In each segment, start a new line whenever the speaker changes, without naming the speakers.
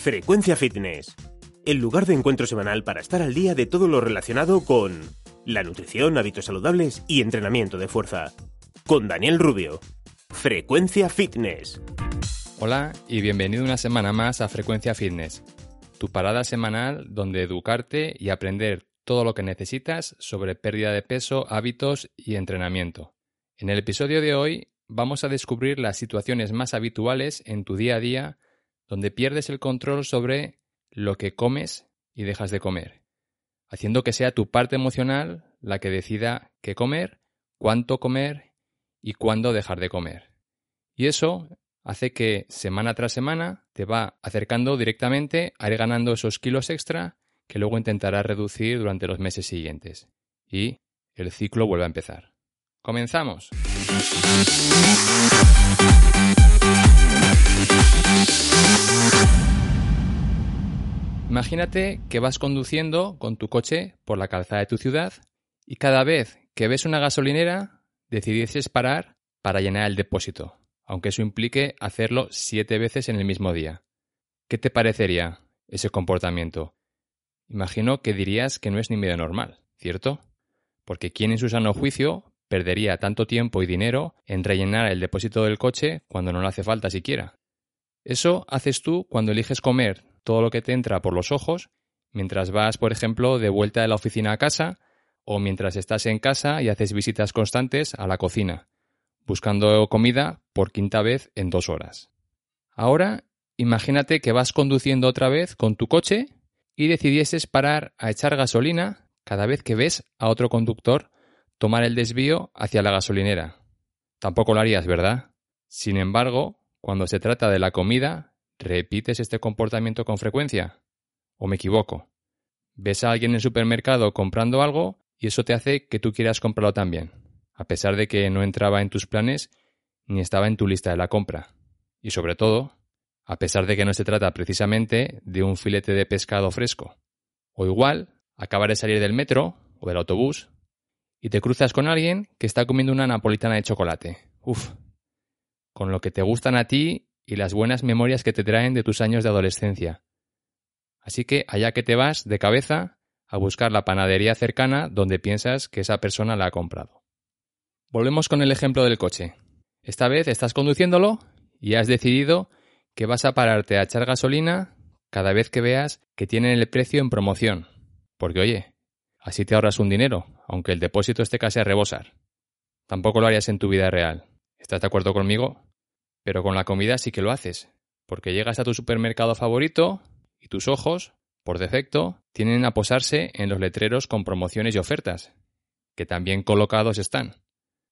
Frecuencia Fitness. El lugar de encuentro semanal para estar al día de todo lo relacionado con la nutrición, hábitos saludables y entrenamiento de fuerza. Con Daniel Rubio. Frecuencia Fitness.
Hola y bienvenido una semana más a Frecuencia Fitness, tu parada semanal donde educarte y aprender todo lo que necesitas sobre pérdida de peso, hábitos y entrenamiento. En el episodio de hoy vamos a descubrir las situaciones más habituales en tu día a día donde pierdes el control sobre lo que comes y dejas de comer, haciendo que sea tu parte emocional la que decida qué comer, cuánto comer y cuándo dejar de comer. Y eso hace que semana tras semana te va acercando directamente a ir ganando esos kilos extra que luego intentarás reducir durante los meses siguientes. Y el ciclo vuelve a empezar. ¡Comenzamos! Imagínate que vas conduciendo con tu coche por la calzada de tu ciudad y cada vez que ves una gasolinera decidieses parar para llenar el depósito aunque eso implique hacerlo siete veces en el mismo día. ¿Qué te parecería ese comportamiento? Imagino que dirías que no es ni medio normal, ¿cierto? Porque ¿quién en su sano juicio perdería tanto tiempo y dinero en rellenar el depósito del coche cuando no le hace falta siquiera? Eso haces tú cuando eliges comer todo lo que te entra por los ojos mientras vas, por ejemplo, de vuelta de la oficina a casa o mientras estás en casa y haces visitas constantes a la cocina buscando comida por quinta vez en dos horas. Ahora, imagínate que vas conduciendo otra vez con tu coche y decidieses parar a echar gasolina cada vez que ves a otro conductor tomar el desvío hacia la gasolinera. Tampoco lo harías, ¿verdad? Sin embargo, cuando se trata de la comida, ¿repites este comportamiento con frecuencia? ¿O me equivoco? Ves a alguien en el supermercado comprando algo y eso te hace que tú quieras comprarlo también a pesar de que no entraba en tus planes ni estaba en tu lista de la compra. Y sobre todo, a pesar de que no se trata precisamente de un filete de pescado fresco. O igual, acabas de salir del metro o del autobús y te cruzas con alguien que está comiendo una napolitana de chocolate. Uf. Con lo que te gustan a ti y las buenas memorias que te traen de tus años de adolescencia. Así que allá que te vas de cabeza a buscar la panadería cercana donde piensas que esa persona la ha comprado. Volvemos con el ejemplo del coche. Esta vez estás conduciéndolo y has decidido que vas a pararte a echar gasolina cada vez que veas que tienen el precio en promoción. Porque oye, así te ahorras un dinero, aunque el depósito esté casi a rebosar. Tampoco lo harías en tu vida real. ¿Estás de acuerdo conmigo? Pero con la comida sí que lo haces, porque llegas a tu supermercado favorito y tus ojos, por defecto, tienen a posarse en los letreros con promociones y ofertas, que también colocados están.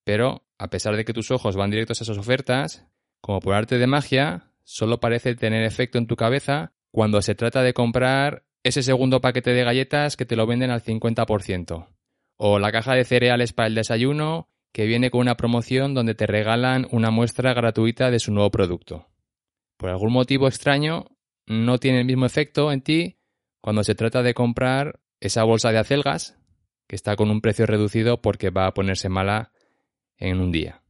Pero, a pesar de que tus ojos van directos a esas ofertas, como por arte de magia, solo parece tener efecto en tu cabeza cuando se trata de comprar ese segundo paquete de galletas que te lo venden al 50%. O la caja de cereales para el desayuno que viene con una promoción donde te regalan una muestra gratuita de su nuevo producto. Por algún motivo extraño, no tiene el mismo efecto en ti cuando se trata de comprar esa bolsa de acelgas que está con un precio reducido porque va a ponerse mala en un día.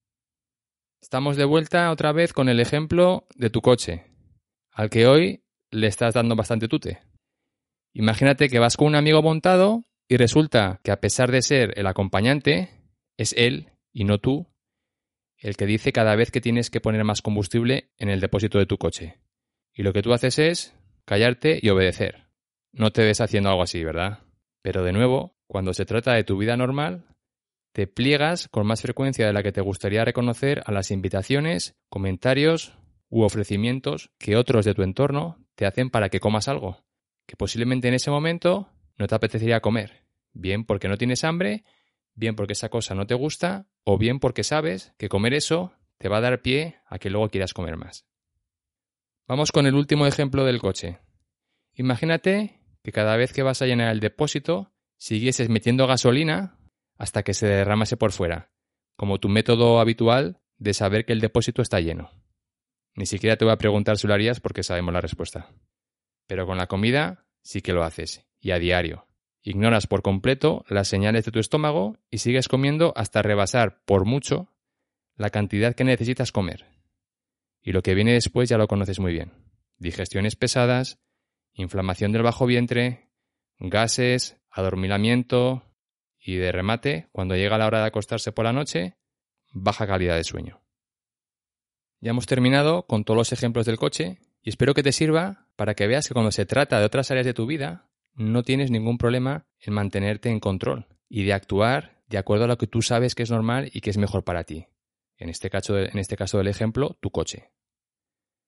Estamos de vuelta otra vez con el ejemplo de tu coche, al que hoy le estás dando bastante tute. Imagínate que vas con un amigo montado y resulta que a pesar de ser el acompañante, es él y no tú el que dice cada vez que tienes que poner más combustible en el depósito de tu coche. Y lo que tú haces es callarte y obedecer. No te ves haciendo algo así, ¿verdad? Pero de nuevo, cuando se trata de tu vida normal, te pliegas con más frecuencia de la que te gustaría reconocer a las invitaciones, comentarios u ofrecimientos que otros de tu entorno te hacen para que comas algo, que posiblemente en ese momento no te apetecería comer, bien porque no tienes hambre, bien porque esa cosa no te gusta, o bien porque sabes que comer eso te va a dar pie a que luego quieras comer más. Vamos con el último ejemplo del coche. Imagínate que cada vez que vas a llenar el depósito siguieses metiendo gasolina hasta que se derramase por fuera, como tu método habitual de saber que el depósito está lleno. Ni siquiera te voy a preguntar si lo harías porque sabemos la respuesta. Pero con la comida sí que lo haces, y a diario. Ignoras por completo las señales de tu estómago y sigues comiendo hasta rebasar por mucho la cantidad que necesitas comer. Y lo que viene después ya lo conoces muy bien. Digestiones pesadas, inflamación del bajo vientre, gases, adormilamiento y de remate, cuando llega la hora de acostarse por la noche, baja calidad de sueño. Ya hemos terminado con todos los ejemplos del coche y espero que te sirva para que veas que cuando se trata de otras áreas de tu vida, no tienes ningún problema en mantenerte en control y de actuar de acuerdo a lo que tú sabes que es normal y que es mejor para ti. En este caso, en este caso del ejemplo, tu coche.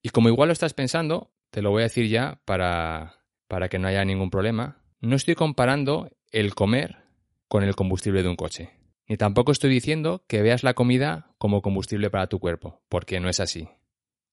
Y como igual lo estás pensando, te lo voy a decir ya para, para que no haya ningún problema. No estoy comparando el comer con el combustible de un coche. Ni tampoco estoy diciendo que veas la comida como combustible para tu cuerpo, porque no es así.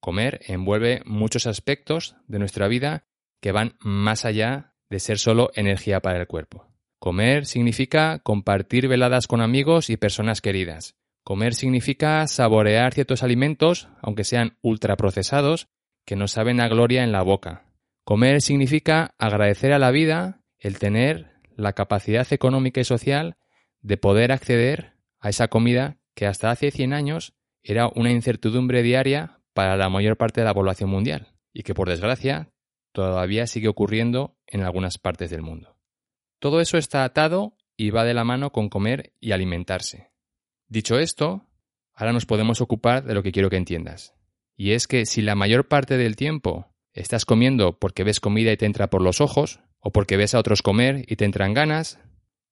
Comer envuelve muchos aspectos de nuestra vida que van más allá de ser solo energía para el cuerpo. Comer significa compartir veladas con amigos y personas queridas. Comer significa saborear ciertos alimentos, aunque sean ultraprocesados, que nos saben a gloria en la boca. Comer significa agradecer a la vida el tener la capacidad económica y social de poder acceder a esa comida que hasta hace 100 años era una incertidumbre diaria para la mayor parte de la población mundial y que por desgracia todavía sigue ocurriendo en algunas partes del mundo. Todo eso está atado y va de la mano con comer y alimentarse. Dicho esto, ahora nos podemos ocupar de lo que quiero que entiendas. Y es que si la mayor parte del tiempo estás comiendo porque ves comida y te entra por los ojos, o porque ves a otros comer y te entran ganas,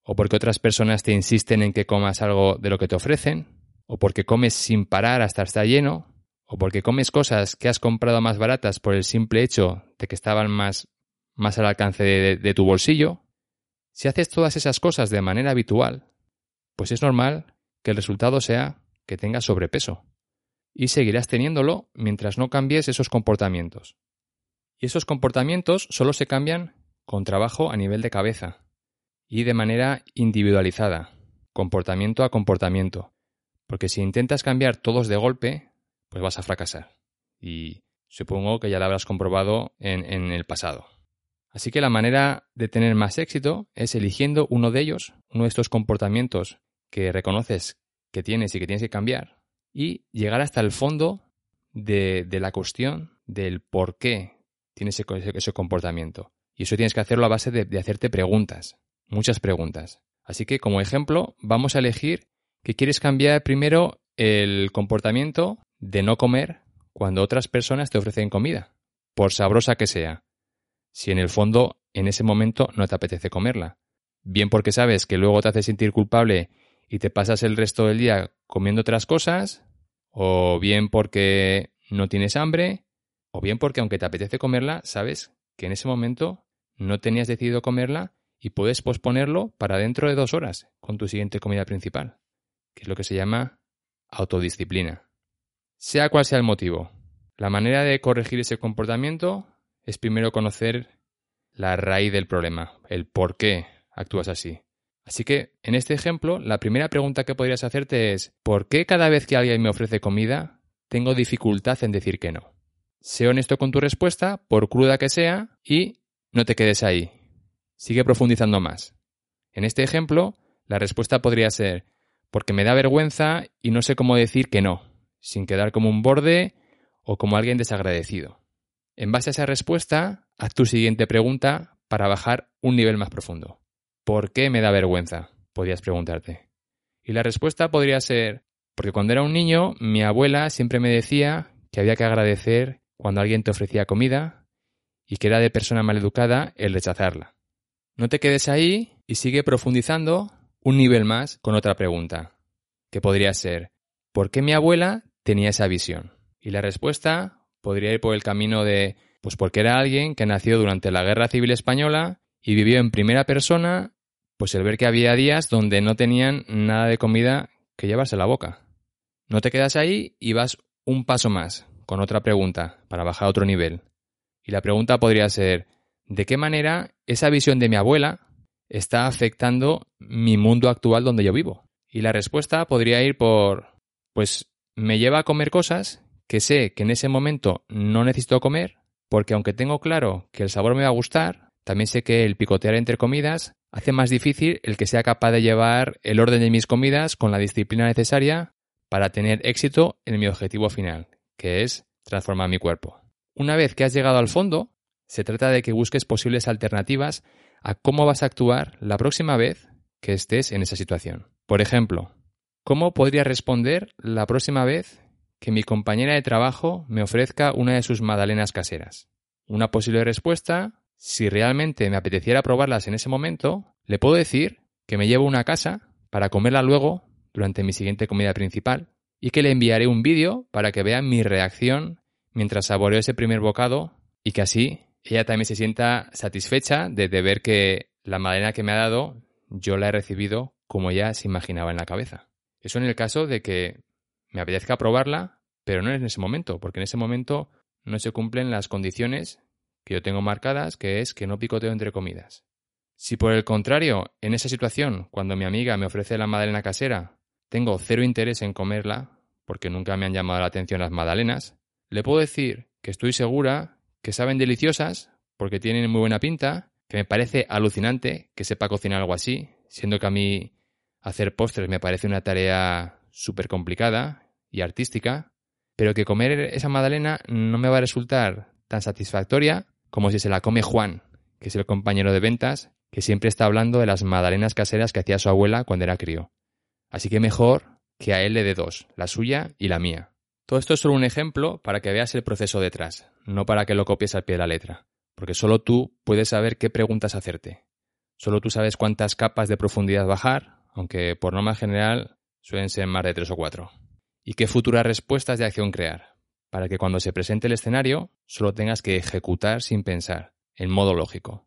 o porque otras personas te insisten en que comas algo de lo que te ofrecen, o porque comes sin parar hasta estar lleno, o porque comes cosas que has comprado más baratas por el simple hecho de que estaban más, más al alcance de, de tu bolsillo, si haces todas esas cosas de manera habitual, pues es normal que el resultado sea que tengas sobrepeso. Y seguirás teniéndolo mientras no cambies esos comportamientos. Y esos comportamientos solo se cambian con trabajo a nivel de cabeza, y de manera individualizada, comportamiento a comportamiento. Porque si intentas cambiar todos de golpe, pues vas a fracasar. Y supongo que ya lo habrás comprobado en, en el pasado. Así que la manera de tener más éxito es eligiendo uno de ellos, uno de estos comportamientos que reconoces que tienes y que tienes que cambiar, y llegar hasta el fondo de, de la cuestión del por qué tienes ese, ese, comportamiento. Y eso tienes que hacerlo a base de, de hacerte preguntas muchas preguntas. Así que como ejemplo vamos a elegir que quieres cambiar primero el comportamiento de no comer cuando otras personas te ofrecen comida, por sabrosa que sea, si en el fondo en ese momento no te apetece comerla. Bien porque sabes que luego te hace sentir culpable y te pasas el resto del día comiendo otras cosas, o bien porque no tienes hambre, o bien porque aunque te apetece comerla, sabes que en ese momento no tenías decidido comerla y puedes posponerlo para dentro de dos horas con tu siguiente comida principal, que es lo que se llama autodisciplina. Sea cual sea el motivo, la manera de corregir ese comportamiento es primero conocer la raíz del problema, el por qué actúas así. Así que, en este ejemplo, la primera pregunta que podrías hacerte es ¿por qué cada vez que alguien me ofrece comida tengo dificultad en decir que no? Sé honesto con tu respuesta, por cruda que sea, y no te quedes ahí. Sigue profundizando más. En este ejemplo, la respuesta podría ser porque me da vergüenza y no sé cómo decir que no, sin quedar como un borde o como alguien desagradecido. En base a esa respuesta, haz tu siguiente pregunta para bajar un nivel más profundo. ¿Por qué me da vergüenza? Podrías preguntarte. Y la respuesta podría ser, porque cuando era un niño, mi abuela siempre me decía que había que agradecer cuando alguien te ofrecía comida y que era de persona maleducada el rechazarla. No te quedes ahí y sigue profundizando un nivel más con otra pregunta, que podría ser, ¿por qué mi abuela tenía esa visión? Y la respuesta podría ir por el camino de, pues porque era alguien que nació durante la Guerra Civil Española y vivió en primera persona, pues el ver que había días donde no tenían nada de comida que llevarse a la boca. No te quedas ahí y vas un paso más, con otra pregunta, para bajar a otro nivel. Y la pregunta podría ser, ¿de qué manera esa visión de mi abuela está afectando mi mundo actual donde yo vivo? Y la respuesta podría ir por, pues me lleva a comer cosas que sé que en ese momento no necesito comer, porque aunque tengo claro que el sabor me va a gustar, también sé que el picotear entre comidas hace más difícil el que sea capaz de llevar el orden de mis comidas con la disciplina necesaria para tener éxito en mi objetivo final, que es transformar mi cuerpo. Una vez que has llegado al fondo, se trata de que busques posibles alternativas a cómo vas a actuar la próxima vez que estés en esa situación. Por ejemplo, ¿cómo podría responder la próxima vez que mi compañera de trabajo me ofrezca una de sus magdalenas caseras? Una posible respuesta, si realmente me apeteciera probarlas en ese momento, le puedo decir que me llevo una casa para comerla luego durante mi siguiente comida principal y que le enviaré un vídeo para que vea mi reacción mientras saboreo ese primer bocado y que así ella también se sienta satisfecha de, ver que la madera que me ha dado yo la he recibido como ella se imaginaba en la cabeza. Eso en el caso de que me apetezca probarla, pero no en ese momento, porque en ese momento no se cumplen las condiciones que yo tengo marcadas, que es que no picoteo entre comidas. Si por el contrario, en esa situación, cuando mi amiga me ofrece la madalena casera, tengo cero interés en comerla, porque nunca me han llamado la atención las magdalenas, le puedo decir que estoy segura que saben deliciosas, porque tienen muy buena pinta, que me parece alucinante que sepa cocinar algo así, siendo que a mí hacer postres me parece una tarea súper complicada y artística, pero que comer esa magdalena no me va a resultar tan satisfactoria como si se la come Juan, que es el compañero de ventas, que siempre está hablando de las magdalenas caseras que hacía su abuela cuando era crío. Así que mejor que a él le dé dos, la suya y la mía. Todo esto es solo un ejemplo para que veas el proceso detrás, no para que lo copies al pie de la letra, porque solo tú puedes saber qué preguntas hacerte. Solo tú sabes cuántas capas de profundidad bajar, aunque por norma general suelen ser más de tres o cuatro. Y qué futuras respuestas de acción crear, para que cuando se presente el escenario solo tengas que ejecutar sin pensar, en modo lógico.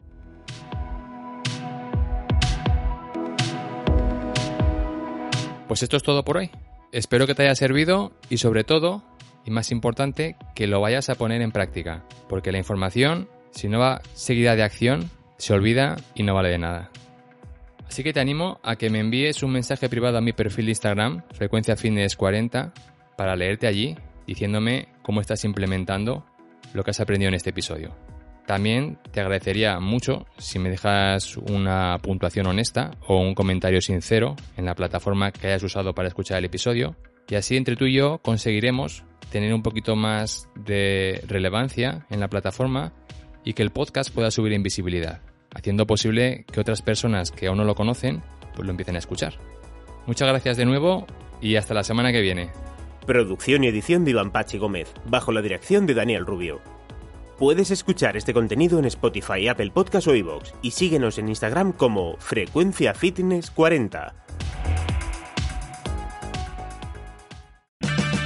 Pues esto es todo por hoy. Espero que te haya servido y sobre todo, y más importante, que lo vayas a poner en práctica, porque la información, si no va seguida de acción, se olvida y no vale de nada. Así que te animo a que me envíes un mensaje privado a mi perfil de Instagram, frecuencia fitness 40, para leerte allí diciéndome cómo estás implementando lo que has aprendido en este episodio. También te agradecería mucho si me dejas una puntuación honesta o un comentario sincero en la plataforma que hayas usado para escuchar el episodio. Y así entre tú y yo conseguiremos tener un poquito más de relevancia en la plataforma y que el podcast pueda subir en visibilidad, haciendo posible que otras personas que aún no lo conocen pues lo empiecen a escuchar. Muchas gracias de nuevo y hasta la semana que viene.
Producción y edición de Iván Pachi Gómez, bajo la dirección de Daniel Rubio. Puedes escuchar este contenido en Spotify, Apple Podcast o iVoox y síguenos en Instagram como Frecuencia Fitness 40.